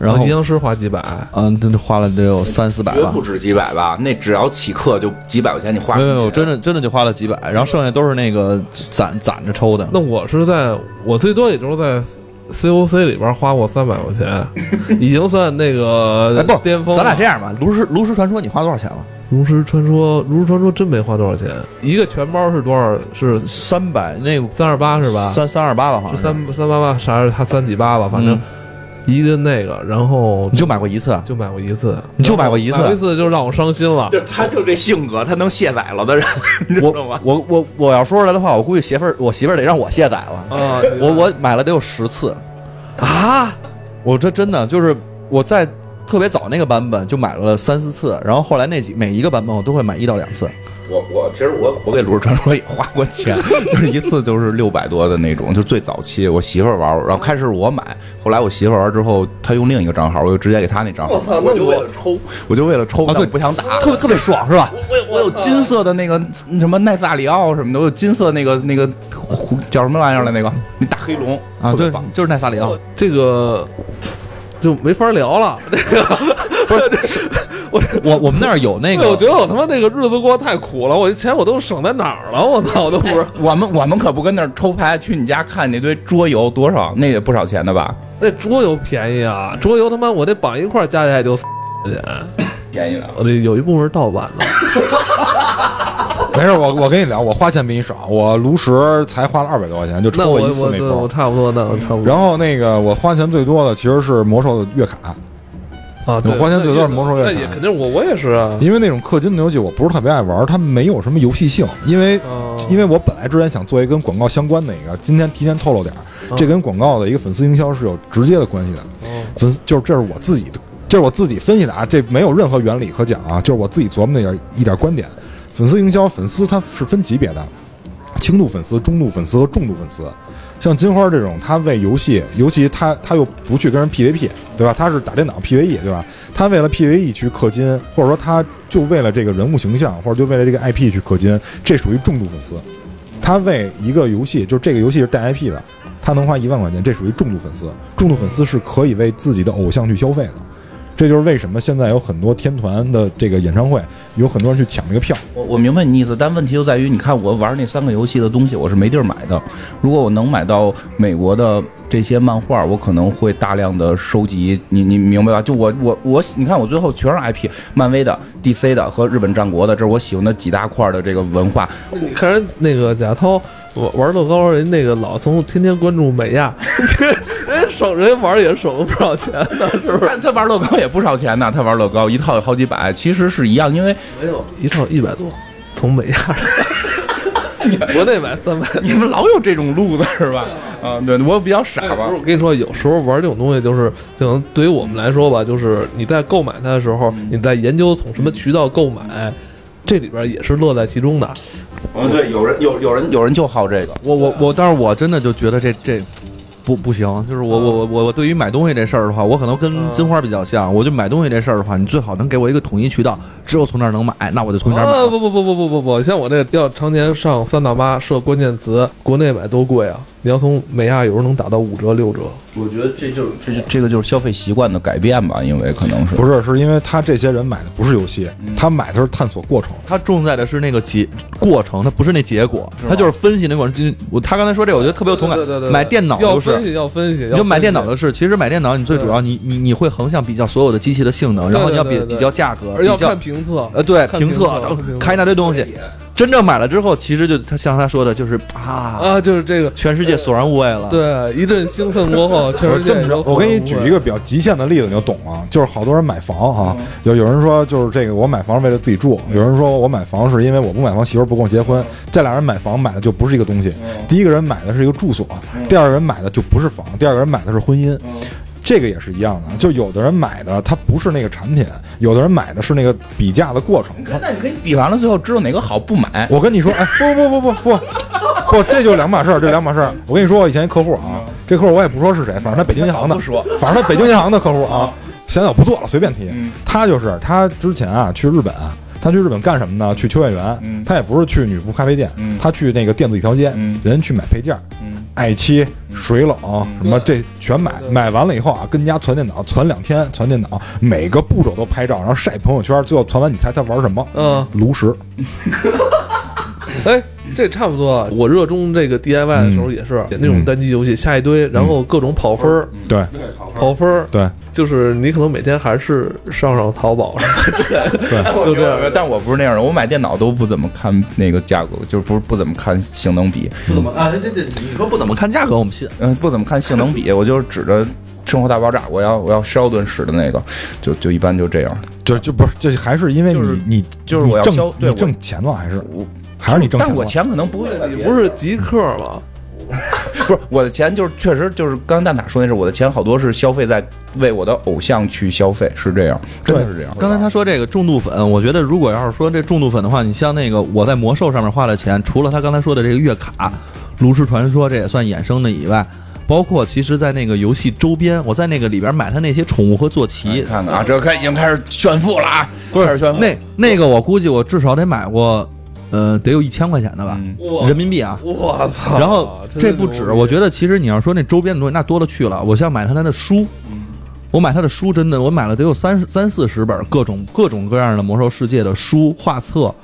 然后阴阳师花几百，嗯，这花了得有三四百吧绝不。止几百吧，那只要起课就几百块钱，你花没有没有，真的真的就花了几百，然后剩下都是那个攒攒着抽的。那我是在我最多也就是在 COC 里边花过三百块钱，已经算那个 哎，不，巅峰了。咱俩这样吧，炉石炉石传说你花多少钱了？炉石传说，炉石传说真没花多少钱，一个全包是多少？是三百那个三二八是吧？三三二八吧，好像是三三八八，啥是它三几八吧？反正嗯一个那个，然后你就买过一次啊？就买过一次，你就买过一次一次就让我伤心了。就他就这性格，他能卸载了的人，你知道吗？我我我要说出来的话，我估计媳妇儿我媳妇儿得让我卸载了。啊，我我买了得有十次，啊，我这真的就是我在特别早那个版本就买了三四次，然后后来那几每一个版本我都会买一到两次。我我其实我我给《炉石传说》也花过钱，就是一次就是六百多的那种，就最早期我媳妇儿玩，然后开始我买，后来我媳妇儿玩之后，她用另一个账号，我就直接给她那账号，我操我就为了抽，我就为了抽，但我不想打。特别特别爽是吧？我有我有金色的那个什么奈萨里奥什么的，我有金色那个那个叫什么玩意儿来那个那大黑龙啊，对就是奈萨里奥。这个就没法聊了。这 个不是我我我们那儿有那个，我觉，得我他妈那个日子过得太苦了，我钱我都省在哪儿了？我操，我都不知道。我们我们可不跟那儿抽牌，去你家看那堆桌游多少，那也不少钱的吧？那桌游便宜啊，桌游他妈我得绑一块儿加起来就四块钱，便宜了。我得有一部分是盗版的。没事，我我跟你聊，我花钱比你少，我炉石才花了二百多块钱，就抽过一次我那包。我差不多，的我差不多。然后那个我花钱最多的其实是魔兽的月卡，啊，对我花钱最多是魔兽那乐卡也肯定我我也是啊。因为那种氪金的游戏我不是特别爱玩，它没有什么游戏性。因为哦因为我本来之前想做一跟广告相关的一个，今天提前透露点这跟广告的一个粉丝营销是有直接的关系的。哦粉丝就是这是我自己的，这是我自己分析的啊，这没有任何原理可讲啊，就是我自己琢磨的一点一点观点。粉丝营销，粉丝它是分级别的，轻度粉丝、中度粉丝和重度粉丝。像金花这种，他为游戏，尤其他他又不去跟人 PVP，对吧？他是打电脑 PVE，对吧？他为了 PVE 去氪金，或者说他就为了这个人物形象，或者就为了这个 IP 去氪金，这属于重度粉丝。他为一个游戏，就是这个游戏是带 IP 的，他能花一万块钱，这属于重度粉丝。重度粉丝是可以为自己的偶像去消费的，这就是为什么现在有很多天团的这个演唱会，有很多人去抢这个票。我我明白你意思，但问题就在于，你看我玩那三个游戏的东西，我是没地儿买的。如果我能买到美国的这些漫画，我可能会大量的收集。你你明白吧？就我我我，你看我最后全是 IP，漫威的、DC 的和日本战国的，这是我喜欢的几大块的这个文化。你看人那个贾涛玩玩乐高，人那个老从天天关注美亚，这人家省人玩也省了不少钱呢，是不是？他他玩乐高也不少钱呢，他玩乐高一套有好几百，其实是一样，因为没有一套一百多，从美亚 国内买三百。你们老有这种路子是吧？啊，对我比较傻吧我。跟你说，有时候玩这种东西，就是可能对于我们来说吧，就是你在购买它的时候，你在研究从什么渠道购买，这里边也是乐在其中的。嗯，对，有人有有人有人就好这个。我我我，但是我真的就觉得这这不不行，就是我我我我我对于买东西这事儿的话，我可能跟金花比较像，我就买东西这事儿的话，你最好能给我一个统一渠道，只有从这儿能买，那我就从这儿买。啊不不不不不不不，像我这要常年上三大妈设关键词，国内买多贵啊！你要从美亚有时候能打到五折六折。我觉得这就是这就这个就是消费习惯的改变吧，因为可能是不是，是因为他这些人买的不是游戏，他买的是探索过程。他重在的是那个结过程，他不是那结果，他就是分析那过程。就我他刚才说这，我觉得特别有同感对对对。对买电脑就是要分析要分析，你就买电脑的，是，其实买电脑你最主要你你你会横向比较所有的机器的性能，然后你要比对对对对比较价格，而要看评测。呃对评测看一大堆东西。真正买了之后，其实就他像他说的，就是啊，啊，就是这个，全世界索然无味了。对，一阵兴奋过后，确实我这么着，我给你举一个比较极限的例子，你就懂了。就是好多人买房啊，有有人说就是这个我买房是为了自己住，有人说我买房是因为我不买房媳妇儿不跟我结婚。这俩人买房买的就不是一个东西。第一个人买的是一个住所，第二个人买的就不是房，第二个人买的是婚姻。这个也是一样的，就有的人买的他不是那个产品，有的人买的是那个比价的过程。那你可以比完了，最后知道哪个好不买。我跟你说，哎，不不不不不不不，这就两码事儿，这两码事儿。我跟你说，我以前一客户啊，这客户我也不说是谁，反正他北京银行的，不说反正他北京银行的客户啊，现在我不做了，随便提。他就是他之前啊去日本。他去日本干什么呢？去秋叶原。嗯他也不是去女仆咖啡店，嗯他去那个电子一条街，嗯人去买配件，嗯爱七、水冷什么这全买，买完了以后啊，跟家传电脑，传两天，传电脑，每个步骤都拍照，然后晒朋友圈，最后传完，你猜他玩什么？嗯，炉石。哎，这差不多啊。我热衷这个 DIY 的时候也是那种单机游戏，下一堆，然后各种跑分儿，对跑分儿，对，就是你可能每天还是上上淘宝什么之类的，对 就这样。但我不是那样的，我买电脑都不怎么看那个价格，就是不是不怎么看性能比，不怎么啊，这这你说不怎么看价格，我们信。嗯，不怎么看性能比，我就是指着《生活大爆炸》，我要我要肖顿使的那个，就就一般就这样。就就不是，就还是因为就是你你就是我要你挣消对我你挣钱了，还是我还是你挣钱？但我钱可能不会，你不是极客吗？不是我的钱，就是确实就是刚才蛋挞说那是我的钱，好多是消费在为我的偶像去消费，是这样，真的是这样。刚才他说这个重度粉，我觉得如果要是说这重度粉的话，你像那个我在魔兽上面花的钱，除了他刚才说的这个月卡、炉石传说这也算衍生的以外，包括其实，在那个游戏周边，我在那个里边买他那些宠物和坐骑，看看啊，这开已经开始炫富了啊，不是开始炫富。那那个我估计我至少得买过，呃，得有一千块钱的吧，人民币啊。我操！然后这不止，我觉得其实你要说那周边的东西，那多了去了。我像买他他的书，我买他的书，真的我买了得有三三四十本各种各种各样的魔兽世界的书、画册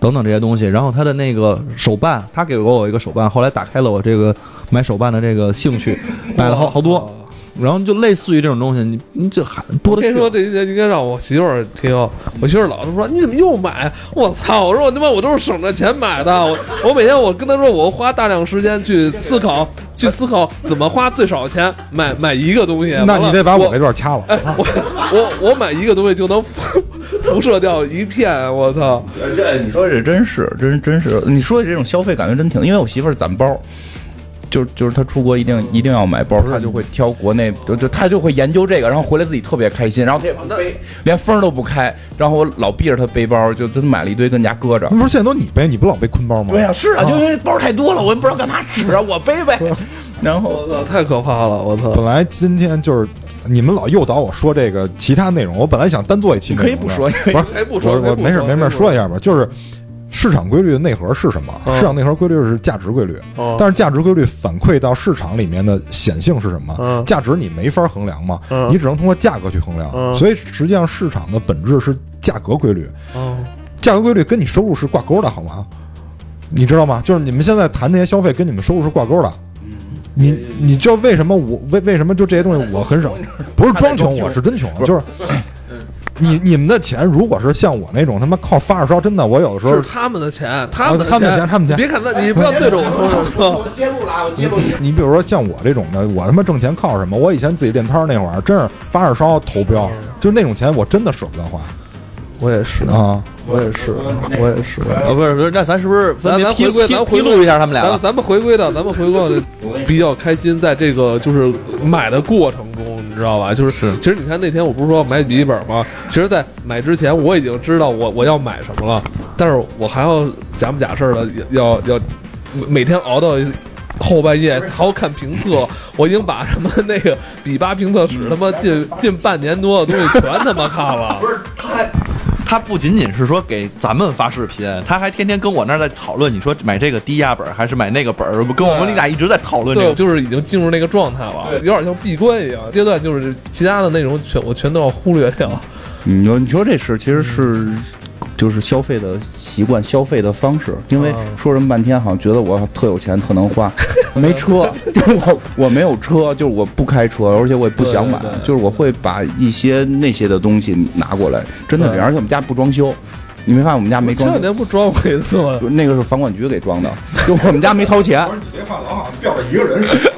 等等这些东西。然后他的那个手办，他给过我一个手办，后来打开了我这个买手办的这个兴趣，买了好好多。然后就类似于这种东西，你你这还多我跟你说，的去了。这一节应该让我媳妇儿听。我媳妇儿老是说：“你怎么又买？”我操！我说我他妈我都是省着钱买的。我我每天我跟她说，我花大量时间去思考，去思考怎么花最少钱买买一个东西。那你得把我那段掐了。我我我买一个东西就能辐辐射掉一片。我操！这你说这真是真真是，你说的这种消费感觉真挺，因为我媳妇儿攒包。就就是他出国一定一定要买包，他就会挑国内，就就他就会研究这个，然后回来自己特别开心，然后他也不背，连风都不开，然后我老逼着他背包，就真买了一堆跟家搁着那。不是现在都你背，你不老背坤包吗？对呀、是啊，就因为包太多了，我也不知道干嘛使啊，我背呗。然后我操！太可怕了！我操！本来今天就是你们老诱导我说这个其他内容，我本来想单做一期内容的，可以不说，不是不说没事没事说一下吧，就是市场规律的内核是什么？嗯市场内核规律是价值规律，哦但是价值规律反馈到市场里面的显性是什么？嗯价值你没法衡量嘛，嗯你只能通过价格去衡量。嗯所以实际上市场的本质是价格规律，哦，价格规律跟你收入是挂钩的，好吗？你知道吗？就是你们现在谈这些消费跟你们收入是挂钩的。你你知道为什么我为为什么就这些东西我很少？不是装穷，我是真穷，就是。你你们的钱如果是像我那种他妈靠发烧，真的，我有的时候是他们的钱，他们的他们的钱他们的钱你别看他，你不要对着我说。我揭露了，我揭露你。你比如说像我这种的，我他妈挣钱靠什么？我以前自己练摊儿那会儿，真是发着烧投标，就是那种钱我真的舍不得花我也是，啊。我也是，我也是。哦，不是不是，那咱是不是分咱别披咱回归，披咱回归披露一下他们俩吧？咱咱们回归到，咱们回归到比较开心，在这个就是买的过程中，你知道吧？就是是其实你看那天我不是说要买笔记本吗？其实，在买之前我已经知道我我要买什么了，但是我还要假不假事儿的要要每天熬到。后半夜还要看评测，我已经把什么那个比巴评测室他妈近近半年多的东西全他妈看了。不是，他还他不仅仅是说给咱们发视频，他还天天跟我那儿在讨论，你说买这个低压本儿还是买那个本儿？跟我们你俩一直在讨论这，个。就是已经进入那个状态了，有点像闭关一样。阶段就是其他的内容全我全都要忽略掉。你说你说这是其实是就是消费的习惯、消费的方式。因为啊说这么半天，好像觉得我特有钱、特能花，没车，就是我我没有车，就是我不开车，而且我也不想买对对，对就是我会把一些那些的东西拿过来，真的而且我们家不装修。你没发现我们家没前两装修？天不装过一次吗？那个是房管局给装的，就我们家没掏钱。你这话老好像吊着一个人似的。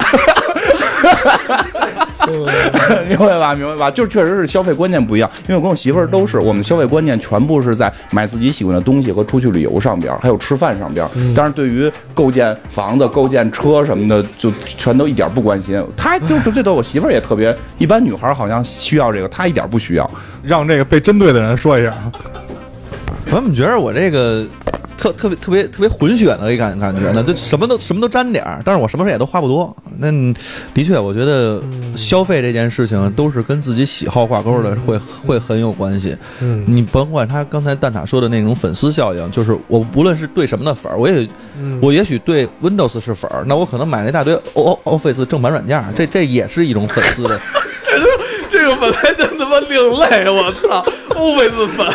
明白吧？明白吧？就确实是消费观念不一样，因为我跟我媳妇儿都是，我们消费观念全部是在买自己喜欢的东西和出去旅游上边儿，还有吃饭上边儿。但是对于构建房子、构建车什么的，就全都一点儿不关心。她就就这都我媳妇儿也特别，一般女孩儿好像需要这个，她一点儿不需要。让这个被针对的人说一下，我怎么觉得我这个特特别特别特别混血的一感感觉呢？就什么都什么都沾点儿，但是我什么事也都花不多。那的确，我觉得消费这件事情都是跟自己喜好挂钩的，会会很有关系。嗯你甭管他刚才蛋挞说的那种粉丝效应，就是我无论是对什么的粉儿，我也嗯我也许对 Windows 是粉儿，那我可能买了一大堆 O Office 正版软件，这这也是一种粉丝的。本来就他妈另类，我操，欧贝斯粉。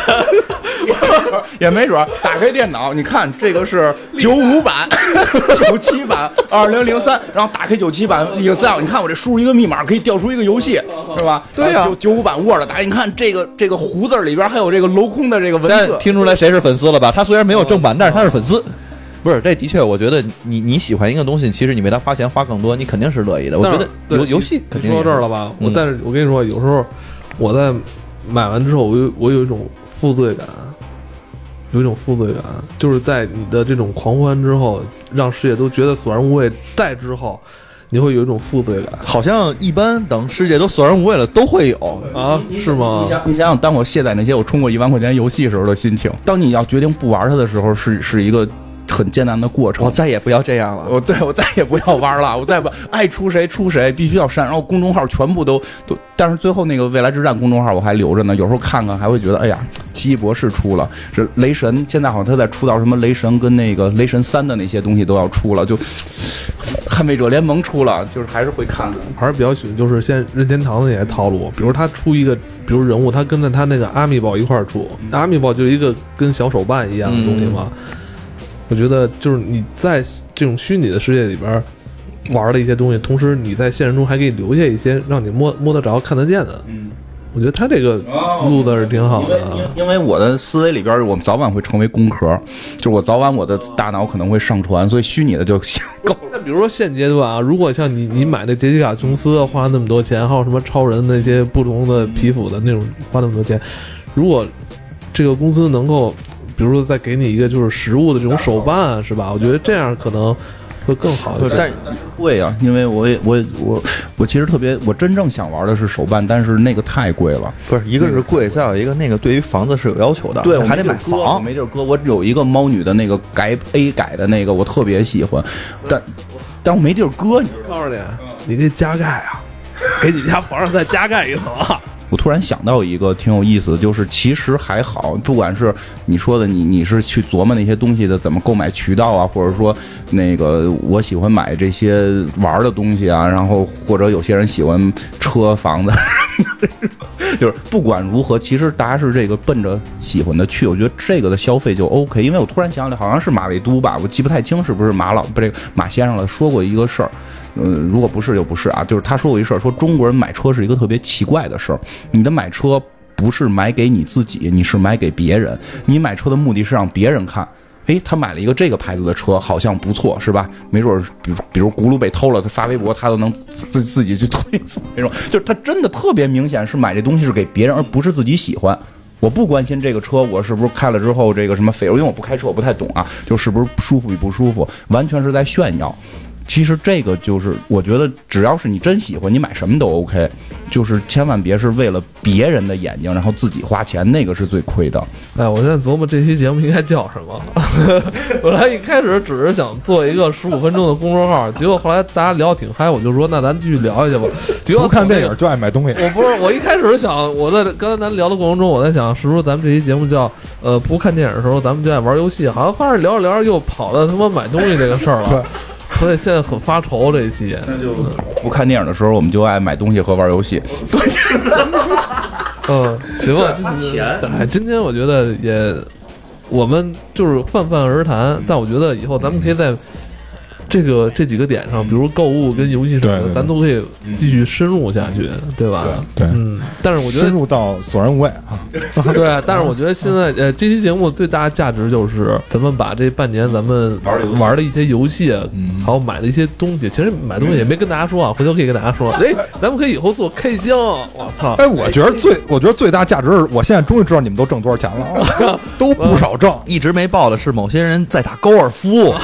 也没准儿打开电脑，你看这个是九五版、九七版、二零零三，然后打开九七版 Excel，你看我这输入一个密码可以调出一个游戏，是吧？对呀九九五版 Word 打开，你看这个这个胡字儿里边还有这个镂空的这个文字，听出来谁是粉丝了吧？他虽然没有正版，但是他是粉丝。不是，这的确，我觉得你你喜欢一个东西，其实你为它花钱花更多，你肯定是乐意的。我觉得对游游戏肯定说到这儿了吧？嗯我但是我跟你说，有时候我在买完之后，我有我有一种负罪感，有一种负罪感，就是在你的这种狂欢之后，让世界都觉得索然无味，再之后，你会有一种负罪感好像一般等世界都索然无味了，都会有。啊？是吗你？想，你想想，当我卸载那些我充过一万块钱游戏时候的心情，当你要决定不玩它的时候，是是一个很艰难的过程。我再也不要这样了。我再我再也不要玩了，我再也不爱出谁出谁，必须要删。然后公众号全部都都，但是最后那个未来之战公众号我还留着呢，有时候看看还会觉得，哎呀，奇异博士出了，是雷神，现在好像他在出到什么雷神跟那个雷神三的那些东西都要出了，就 捍卫者联盟出了，就是还是会看看。还是比较喜欢，就是现在任天堂的那些套路，比如他出一个，比如人物，他跟着他那个阿米宝一块儿出，阿米宝就是一个跟小手办一样的东西嘛。我觉得就是你在这种虚拟的世界里边玩的一些东西，同时你在现实中还可以留下一些让你摸摸得着、看得见的。嗯，我觉得他这个路子是挺好的。啊因为我的思维里边，我们早晚会成为工壳，就是我早晚我的大脑可能会上传，所以虚拟的就想够。那比如说现阶段啊，如果像你你买那杰西卡琼斯花那么多钱，还有什么超人那些不同的皮肤的那种花那么多钱，如果这个公司能够，比如说再给你一个就是实物的这种手办啊，是吧？我觉得这样可能会更好一些。但贵啊，因为我也我我我其实特别，我真正想玩的是手办，但是那个太贵了。不是一个是贵，再有一个那个对于房子是有要求的，对，我还得买房。没地儿搁。我有一个猫女的那个改 A 改的那个，我特别喜欢，但但我没地儿搁，你？告诉你，你这加盖啊，给你们家房上再加盖一层啊。我突然想到一个挺有意思的，就是其实还好，不管是你说的你你是去琢磨那些东西的怎么购买渠道啊，或者说那个我喜欢买这些玩的东西啊，然后或者有些人喜欢车房子，就是不管如何，其实大家是这个奔着喜欢的去，我觉得这个的消费就 OK。因为我突然想起来，好像是马未都吧，我记不太清是不是马老不这个马先生了说过一个事儿。呃，如果不是就不是啊，就是他说过一事儿，说中国人买车是一个特别奇怪的事儿。你的买车不是买给你自己，你是买给别人。你买车的目的是让别人看，诶，他买了一个这个牌子的车，好像不错，是吧？没准儿，比如比如轱辘被偷了，他发微博，他都能自自自己去推送那种，就是他真的特别明显是买这东西是给别人，而不是自己喜欢。我不关心这个车我是不是开了之后这个什么费油，因为我不开车，我不太懂啊，就是不是舒服与不舒服，完全是在炫耀。其实这个就是，我觉得只要是你真喜欢，你买什么都 OK，就是千万别是为了别人的眼睛，然后自己花钱，那个是最亏的。哎，我现在琢磨这期节目应该叫什么。本来一开始只是想做一个十五分钟的公众号，结果后来大家聊得挺嗨，我就说那咱继续聊下去吧。结果不看电影就爱买东西。我不是，我一开始想，我在刚才咱聊的过程中，我在想，是不是咱们这期节目叫呃不看电影的时候，咱们就爱玩游戏？好像发现聊着聊着又跑到他妈买东西这个事儿了，所以现在很发愁这一期。那就不看电影的时候，我们就爱买东西和玩游戏。嗯，行吧，花钱哎，今天我觉得也，我们就是泛泛而谈，但我觉得以后咱们可以在这个这几个点上，比如购物跟游戏什么的，咱都可以继续深入下去，对。吧？对。嗯，但是我觉得深入到索然无味啊！对，但是我觉得现在 呃，这期节目最大的价值就是咱们把这半年咱们玩玩的一些游戏，嗯。还有买的一些东西，其实买东西也没跟大家说啊，回头可以跟大家说，哎，咱们可以以后做开箱，我操！哎，我觉得最，我觉得最大价值是，我现在终于知道你们都挣多少钱了。啊，都不少挣。一直没报的是某些人在打高尔夫，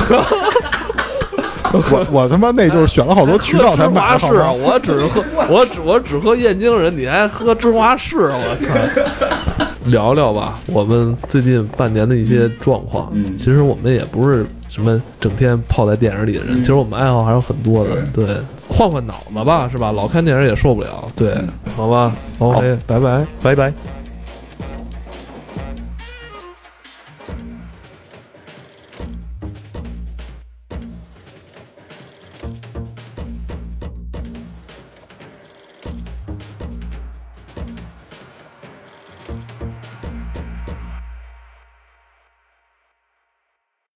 我我他妈那就是选了好多渠道才买的，好？我只喝，我只我只喝燕京人，你还喝芝华士，我操！聊聊吧，我们最近半年的一些状况。嗯其实我们也不是什么整天泡在电影里的人，其实我们爱好还有很多的。对，换换脑子吧，是吧？老看电影也受不了。对，好吧，OK，拜拜。拜拜。